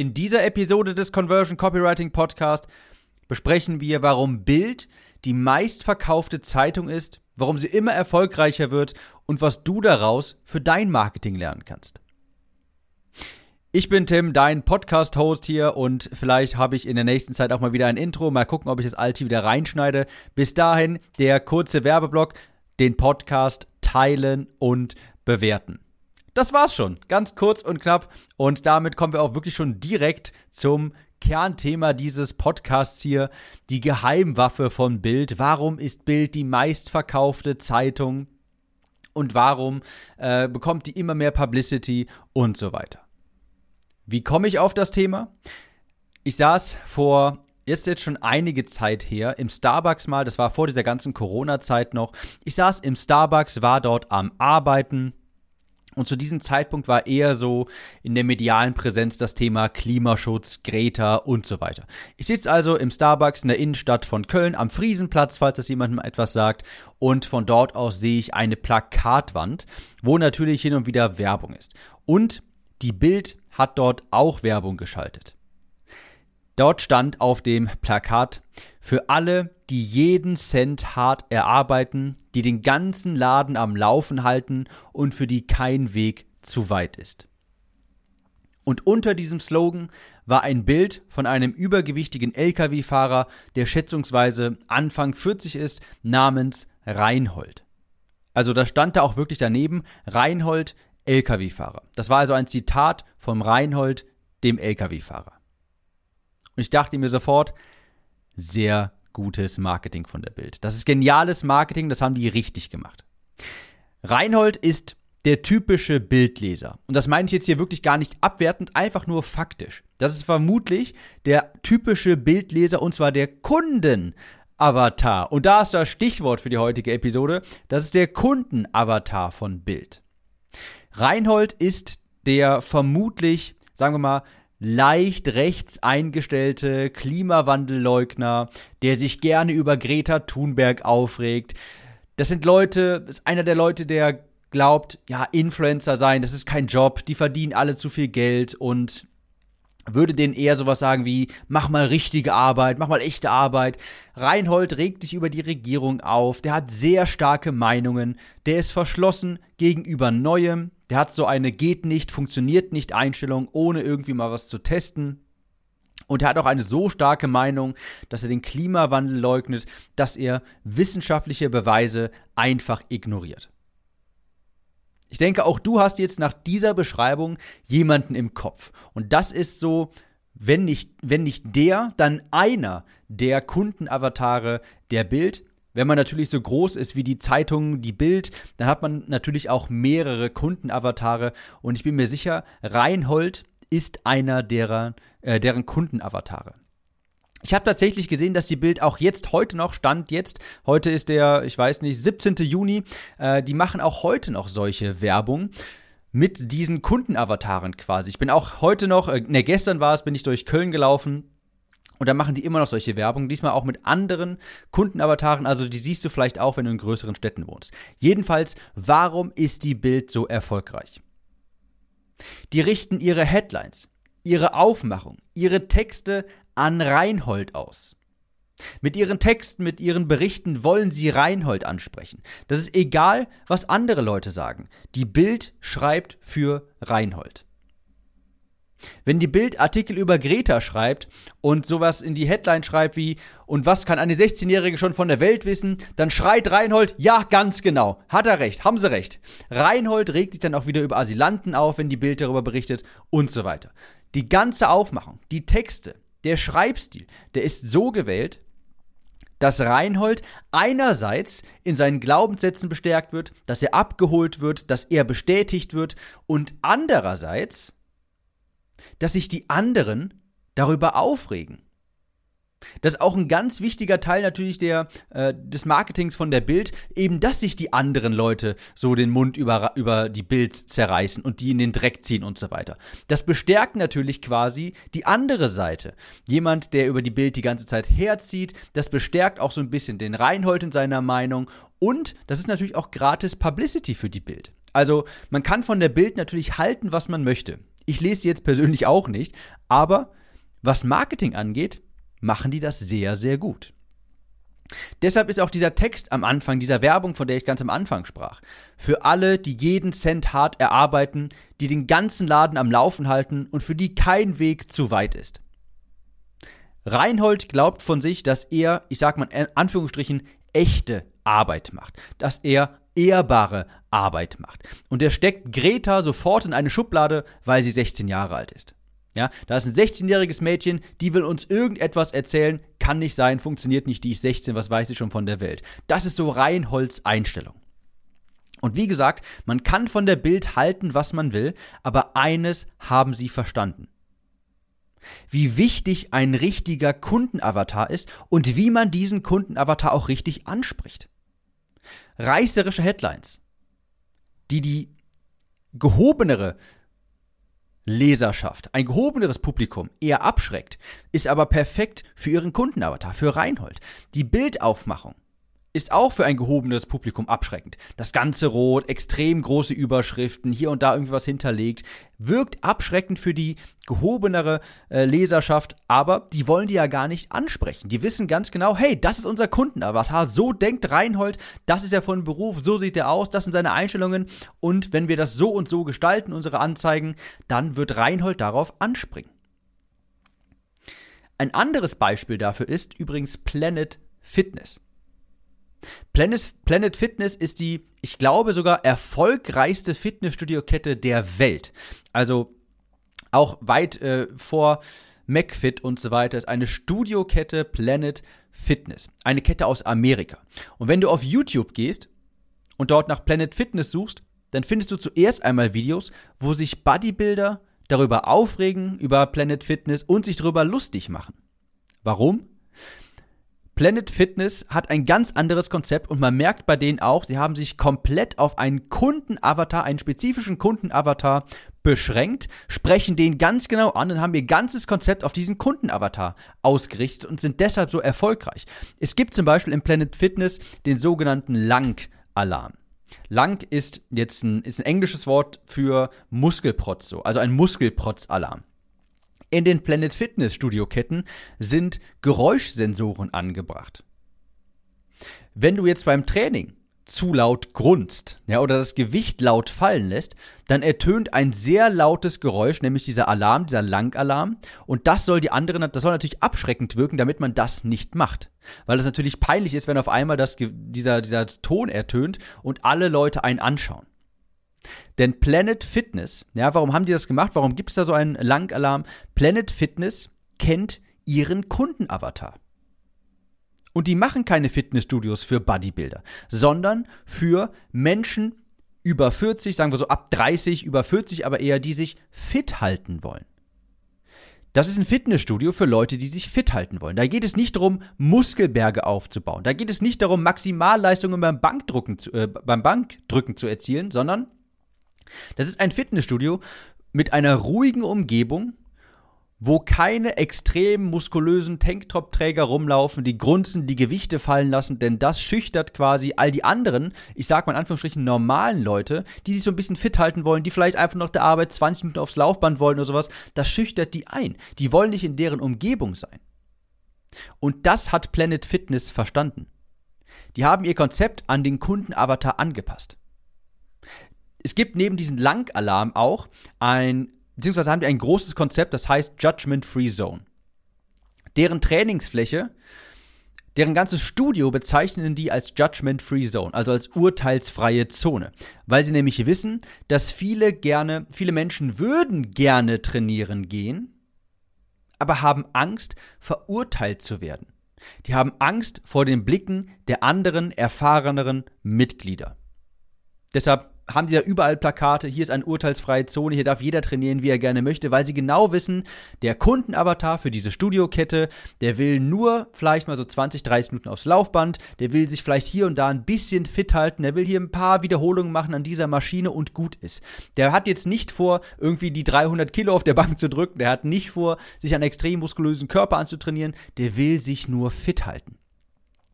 In dieser Episode des Conversion Copywriting Podcast besprechen wir, warum Bild die meistverkaufte Zeitung ist, warum sie immer erfolgreicher wird und was du daraus für dein Marketing lernen kannst. Ich bin Tim, dein Podcast-Host hier und vielleicht habe ich in der nächsten Zeit auch mal wieder ein Intro. Mal gucken, ob ich das alte wieder reinschneide. Bis dahin der kurze Werbeblock, den Podcast teilen und bewerten. Das war's schon, ganz kurz und knapp und damit kommen wir auch wirklich schon direkt zum Kernthema dieses Podcasts hier, die Geheimwaffe von Bild. Warum ist Bild die meistverkaufte Zeitung und warum äh, bekommt die immer mehr Publicity und so weiter? Wie komme ich auf das Thema? Ich saß vor jetzt jetzt schon einige Zeit her im Starbucks mal, das war vor dieser ganzen Corona-Zeit noch. Ich saß im Starbucks, war dort am Arbeiten. Und zu diesem Zeitpunkt war eher so in der medialen Präsenz das Thema Klimaschutz, Greta und so weiter. Ich sitze also im Starbucks in der Innenstadt von Köln am Friesenplatz, falls das jemandem etwas sagt. Und von dort aus sehe ich eine Plakatwand, wo natürlich hin und wieder Werbung ist. Und die Bild hat dort auch Werbung geschaltet. Dort stand auf dem Plakat für alle, die jeden Cent hart erarbeiten, die den ganzen Laden am Laufen halten und für die kein Weg zu weit ist. Und unter diesem Slogan war ein Bild von einem übergewichtigen Lkw-Fahrer, der schätzungsweise Anfang 40 ist, namens Reinhold. Also da stand da auch wirklich daneben Reinhold Lkw-Fahrer. Das war also ein Zitat vom Reinhold, dem Lkw-Fahrer. Und ich dachte mir sofort, sehr gutes Marketing von der Bild. Das ist geniales Marketing, das haben die richtig gemacht. Reinhold ist der typische Bildleser. Und das meine ich jetzt hier wirklich gar nicht abwertend, einfach nur faktisch. Das ist vermutlich der typische Bildleser und zwar der Kundenavatar. Und da ist das Stichwort für die heutige Episode. Das ist der Kundenavatar von Bild. Reinhold ist der vermutlich, sagen wir mal, leicht rechts eingestellte Klimawandelleugner, der sich gerne über Greta Thunberg aufregt. Das sind Leute, ist einer der Leute, der glaubt, ja, Influencer sein, das ist kein Job, die verdienen alle zu viel Geld und würde denen eher sowas sagen wie, mach mal richtige Arbeit, mach mal echte Arbeit. Reinhold regt sich über die Regierung auf, der hat sehr starke Meinungen, der ist verschlossen gegenüber Neuem, der hat so eine geht nicht, funktioniert nicht Einstellung, ohne irgendwie mal was zu testen. Und er hat auch eine so starke Meinung, dass er den Klimawandel leugnet, dass er wissenschaftliche Beweise einfach ignoriert. Ich denke, auch du hast jetzt nach dieser Beschreibung jemanden im Kopf. Und das ist so, wenn nicht, wenn nicht der, dann einer der Kundenavatare der Bild. Wenn man natürlich so groß ist wie die Zeitung, die Bild, dann hat man natürlich auch mehrere Kundenavatare. Und ich bin mir sicher, Reinhold ist einer derer, äh, deren Kundenavatare. Ich habe tatsächlich gesehen, dass die Bild auch jetzt heute noch stand jetzt. Heute ist der, ich weiß nicht, 17. Juni. Äh, die machen auch heute noch solche Werbung mit diesen Kundenavataren quasi. Ich bin auch heute noch, äh, ne, gestern war es, bin ich durch Köln gelaufen. Und da machen die immer noch solche Werbung, diesmal auch mit anderen Kundenavataren, also die siehst du vielleicht auch, wenn du in größeren Städten wohnst. Jedenfalls, warum ist die Bild so erfolgreich? Die richten ihre Headlines, ihre Aufmachung, ihre Texte an Reinhold aus. Mit ihren Texten, mit ihren Berichten wollen sie Reinhold ansprechen. Das ist egal, was andere Leute sagen. Die Bild schreibt für Reinhold. Wenn die Bild Artikel über Greta schreibt und sowas in die Headline schreibt wie und was kann eine 16-Jährige schon von der Welt wissen, dann schreit Reinhold, ja, ganz genau, hat er recht, haben sie recht. Reinhold regt sich dann auch wieder über Asylanten auf, wenn die Bild darüber berichtet und so weiter. Die ganze Aufmachung, die Texte, der Schreibstil, der ist so gewählt, dass Reinhold einerseits in seinen Glaubenssätzen bestärkt wird, dass er abgeholt wird, dass er bestätigt wird und andererseits, dass sich die anderen darüber aufregen. Das ist auch ein ganz wichtiger Teil natürlich der, äh, des Marketings von der Bild, eben dass sich die anderen Leute so den Mund über, über die Bild zerreißen und die in den Dreck ziehen und so weiter. Das bestärkt natürlich quasi die andere Seite. Jemand, der über die Bild die ganze Zeit herzieht, das bestärkt auch so ein bisschen den Reinhold in seiner Meinung und das ist natürlich auch gratis Publicity für die Bild. Also man kann von der Bild natürlich halten, was man möchte. Ich lese sie jetzt persönlich auch nicht, Aber was Marketing angeht, machen die das sehr, sehr gut. Deshalb ist auch dieser Text am Anfang, dieser Werbung, von der ich ganz am Anfang sprach, für alle, die jeden Cent hart erarbeiten, die den ganzen Laden am Laufen halten und für die kein Weg zu weit ist. Reinhold glaubt von sich, dass er, ich sag mal in Anführungsstrichen, echte Arbeit macht, dass er ehrbare Arbeit macht. Und er steckt Greta sofort in eine Schublade, weil sie 16 Jahre alt ist. Ja, da ist ein 16-jähriges Mädchen, die will uns irgendetwas erzählen, kann nicht sein, funktioniert nicht, die ist 16, was weiß ich schon von der Welt. Das ist so Reinholds Einstellung. Und wie gesagt, man kann von der Bild halten, was man will, aber eines haben sie verstanden. Wie wichtig ein richtiger Kundenavatar ist und wie man diesen Kundenavatar auch richtig anspricht. Reißerische Headlines, die die gehobenere Leserschaft, ein gehobeneres Publikum eher abschreckt, ist aber perfekt für ihren Kundenavatar, für Reinhold. Die Bildaufmachung ist auch für ein gehobenes Publikum abschreckend. Das ganze Rot, extrem große Überschriften, hier und da irgendwie was hinterlegt, wirkt abschreckend für die gehobenere äh, Leserschaft, aber die wollen die ja gar nicht ansprechen. Die wissen ganz genau, hey, das ist unser Kundenavatar, so denkt Reinhold, das ist er von Beruf, so sieht er aus, das sind seine Einstellungen und wenn wir das so und so gestalten, unsere Anzeigen, dann wird Reinhold darauf anspringen. Ein anderes Beispiel dafür ist übrigens Planet Fitness. Planet, Planet Fitness ist die, ich glaube sogar erfolgreichste Fitnessstudio-Kette der Welt. Also auch weit äh, vor McFit und so weiter ist eine Studiokette Planet Fitness. Eine Kette aus Amerika. Und wenn du auf YouTube gehst und dort nach Planet Fitness suchst, dann findest du zuerst einmal Videos, wo sich Bodybuilder darüber aufregen, über Planet Fitness und sich darüber lustig machen. Warum? Planet Fitness hat ein ganz anderes Konzept und man merkt bei denen auch, sie haben sich komplett auf einen Kundenavatar, einen spezifischen Kundenavatar beschränkt, sprechen den ganz genau an und haben ihr ganzes Konzept auf diesen Kundenavatar ausgerichtet und sind deshalb so erfolgreich. Es gibt zum Beispiel im Planet Fitness den sogenannten Lang-Alarm. Lang ist jetzt ein, ist ein englisches Wort für Muskelprotz, also ein Muskelprotz-Alarm. In den Planet Fitness Studio-Ketten sind Geräuschsensoren angebracht. Wenn du jetzt beim Training zu laut grunzt, ja, oder das Gewicht laut fallen lässt, dann ertönt ein sehr lautes Geräusch, nämlich dieser Alarm, dieser Langalarm. Und das soll die anderen, das soll natürlich abschreckend wirken, damit man das nicht macht. Weil es natürlich peinlich ist, wenn auf einmal das, dieser, dieser Ton ertönt und alle Leute einen anschauen. Denn Planet Fitness, ja, warum haben die das gemacht? Warum gibt es da so einen Langalarm? Planet Fitness kennt ihren Kundenavatar. Und die machen keine Fitnessstudios für Bodybuilder, sondern für Menschen über 40, sagen wir so ab 30, über 40, aber eher die sich fit halten wollen. Das ist ein Fitnessstudio für Leute, die sich fit halten wollen. Da geht es nicht darum, Muskelberge aufzubauen. Da geht es nicht darum, Maximalleistungen beim Bankdrücken zu, äh, beim Bankdrücken zu erzielen, sondern das ist ein Fitnessstudio mit einer ruhigen Umgebung, wo keine extrem muskulösen Tanktop-Träger rumlaufen, die grunzen, die Gewichte fallen lassen, denn das schüchtert quasi all die anderen, ich sag mal in Anführungsstrichen normalen Leute, die sich so ein bisschen fit halten wollen, die vielleicht einfach nach der Arbeit 20 Minuten aufs Laufband wollen oder sowas, das schüchtert die ein. Die wollen nicht in deren Umgebung sein. Und das hat Planet Fitness verstanden. Die haben ihr Konzept an den Kundenavatar angepasst es gibt neben diesem Lang-Alarm auch ein, beziehungsweise haben die ein großes Konzept, das heißt Judgment Free Zone. Deren Trainingsfläche, deren ganzes Studio bezeichnen die als Judgment Free Zone, also als urteilsfreie Zone, weil sie nämlich wissen, dass viele gerne, viele Menschen würden gerne trainieren gehen, aber haben Angst, verurteilt zu werden. Die haben Angst vor den Blicken der anderen, erfahreneren Mitglieder. Deshalb haben die da überall Plakate, hier ist eine urteilsfreie Zone, hier darf jeder trainieren, wie er gerne möchte, weil sie genau wissen, der Kundenavatar für diese Studiokette, der will nur vielleicht mal so 20, 30 Minuten aufs Laufband, der will sich vielleicht hier und da ein bisschen fit halten, der will hier ein paar Wiederholungen machen an dieser Maschine und gut ist. Der hat jetzt nicht vor, irgendwie die 300 Kilo auf der Bank zu drücken, der hat nicht vor, sich einen extrem muskulösen Körper anzutrainieren, der will sich nur fit halten.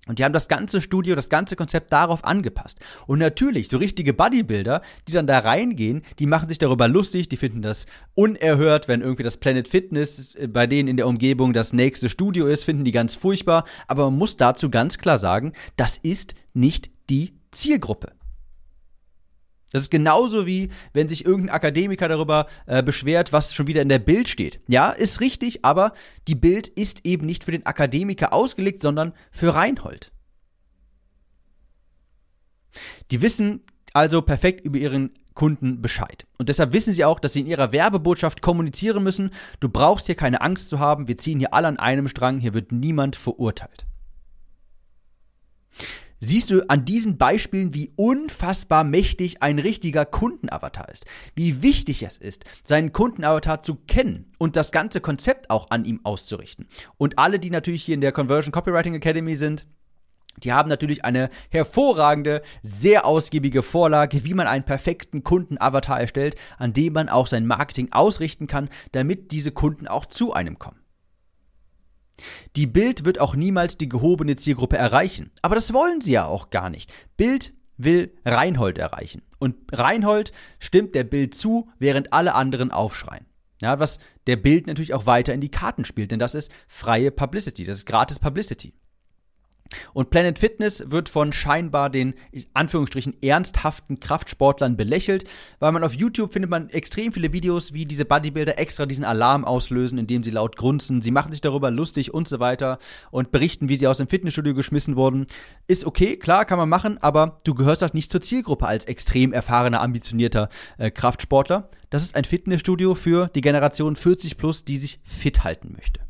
Und die haben das ganze Studio, das ganze Konzept darauf angepasst. Und natürlich, so richtige Bodybuilder, die dann da reingehen, die machen sich darüber lustig, die finden das unerhört, wenn irgendwie das Planet Fitness äh, bei denen in der Umgebung das nächste Studio ist, finden die ganz furchtbar. Aber man muss dazu ganz klar sagen, das ist nicht die Zielgruppe. Das ist genauso wie, wenn sich irgendein Akademiker darüber äh, beschwert, was schon wieder in der Bild steht. Ja, ist richtig, aber die Bild ist eben nicht für den Akademiker ausgelegt, sondern für Reinhold. Die wissen also perfekt über ihren Kunden Bescheid. Und deshalb wissen sie auch, dass sie in ihrer Werbebotschaft kommunizieren müssen, du brauchst hier keine Angst zu haben, wir ziehen hier alle an einem Strang, hier wird niemand verurteilt siehst du an diesen Beispielen, wie unfassbar mächtig ein richtiger Kundenavatar ist. Wie wichtig es ist, seinen Kundenavatar zu kennen und das ganze Konzept auch an ihm auszurichten. Und alle, die natürlich hier in der Conversion Copywriting Academy sind, die haben natürlich eine hervorragende, sehr ausgiebige Vorlage, wie man einen perfekten Kundenavatar erstellt, an dem man auch sein Marketing ausrichten kann, damit diese Kunden auch zu einem kommen. Die Bild wird auch niemals die gehobene Zielgruppe erreichen. Aber das wollen sie ja auch gar nicht. Bild will Reinhold erreichen. Und Reinhold stimmt der Bild zu, während alle anderen aufschreien. Ja, was der Bild natürlich auch weiter in die Karten spielt, denn das ist freie Publicity, das ist gratis Publicity. Und Planet Fitness wird von scheinbar den, Anführungsstrichen, ernsthaften Kraftsportlern belächelt, weil man auf YouTube findet man extrem viele Videos, wie diese Bodybuilder extra diesen Alarm auslösen, indem sie laut grunzen. Sie machen sich darüber lustig und so weiter und berichten, wie sie aus dem Fitnessstudio geschmissen wurden. Ist okay, klar, kann man machen, aber du gehörst halt nicht zur Zielgruppe als extrem erfahrener, ambitionierter äh, Kraftsportler. Das ist ein Fitnessstudio für die Generation 40 plus, die sich fit halten möchte.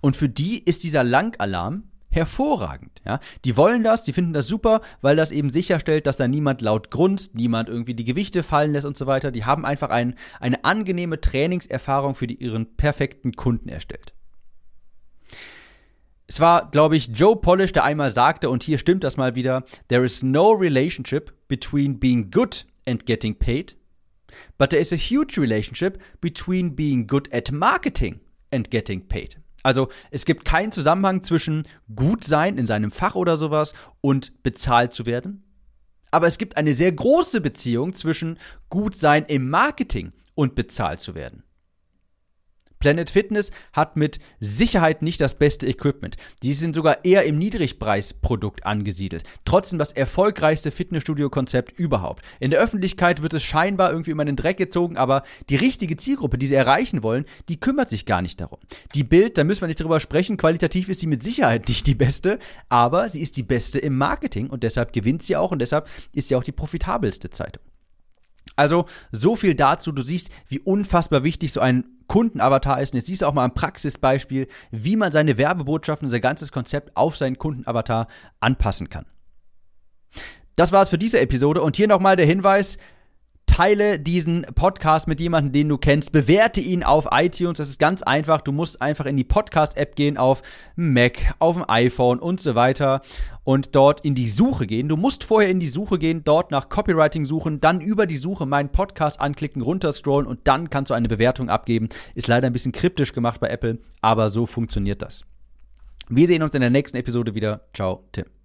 Und für die ist dieser Langalarm hervorragend. Ja? Die wollen das, die finden das super, weil das eben sicherstellt, dass da niemand laut grunzt, niemand irgendwie die Gewichte fallen lässt und so weiter. Die haben einfach ein, eine angenehme Trainingserfahrung für die, ihren perfekten Kunden erstellt. Es war, glaube ich, Joe Polish, der einmal sagte, und hier stimmt das mal wieder, There is no relationship between being good and getting paid, but there is a huge relationship between being good at marketing and getting paid. Also es gibt keinen Zusammenhang zwischen gut sein in seinem Fach oder sowas und bezahlt zu werden. Aber es gibt eine sehr große Beziehung zwischen gut sein im Marketing und bezahlt zu werden. Planet Fitness hat mit Sicherheit nicht das beste Equipment. Die sind sogar eher im Niedrigpreisprodukt angesiedelt. Trotzdem das erfolgreichste Fitnessstudio-Konzept überhaupt. In der Öffentlichkeit wird es scheinbar irgendwie immer in den Dreck gezogen, aber die richtige Zielgruppe, die sie erreichen wollen, die kümmert sich gar nicht darum. Die Bild, da müssen wir nicht drüber sprechen, qualitativ ist sie mit Sicherheit nicht die beste, aber sie ist die beste im Marketing und deshalb gewinnt sie auch und deshalb ist sie auch die profitabelste Zeitung. Also so viel dazu. Du siehst, wie unfassbar wichtig so ein Kundenavatar ist. Und jetzt siehst du auch mal ein Praxisbeispiel, wie man seine Werbebotschaften, sein ganzes Konzept auf seinen Kundenavatar anpassen kann. Das war es für diese Episode und hier nochmal der Hinweis, teile diesen Podcast mit jemandem, den du kennst, bewerte ihn auf iTunes. Das ist ganz einfach. Du musst einfach in die Podcast-App gehen auf Mac, auf dem iPhone und so weiter und dort in die Suche gehen. Du musst vorher in die Suche gehen, dort nach Copywriting suchen, dann über die Suche meinen Podcast anklicken, runterscrollen und dann kannst du eine Bewertung abgeben. Ist leider ein bisschen kryptisch gemacht bei Apple, aber so funktioniert das. Wir sehen uns in der nächsten Episode wieder. Ciao, Tim.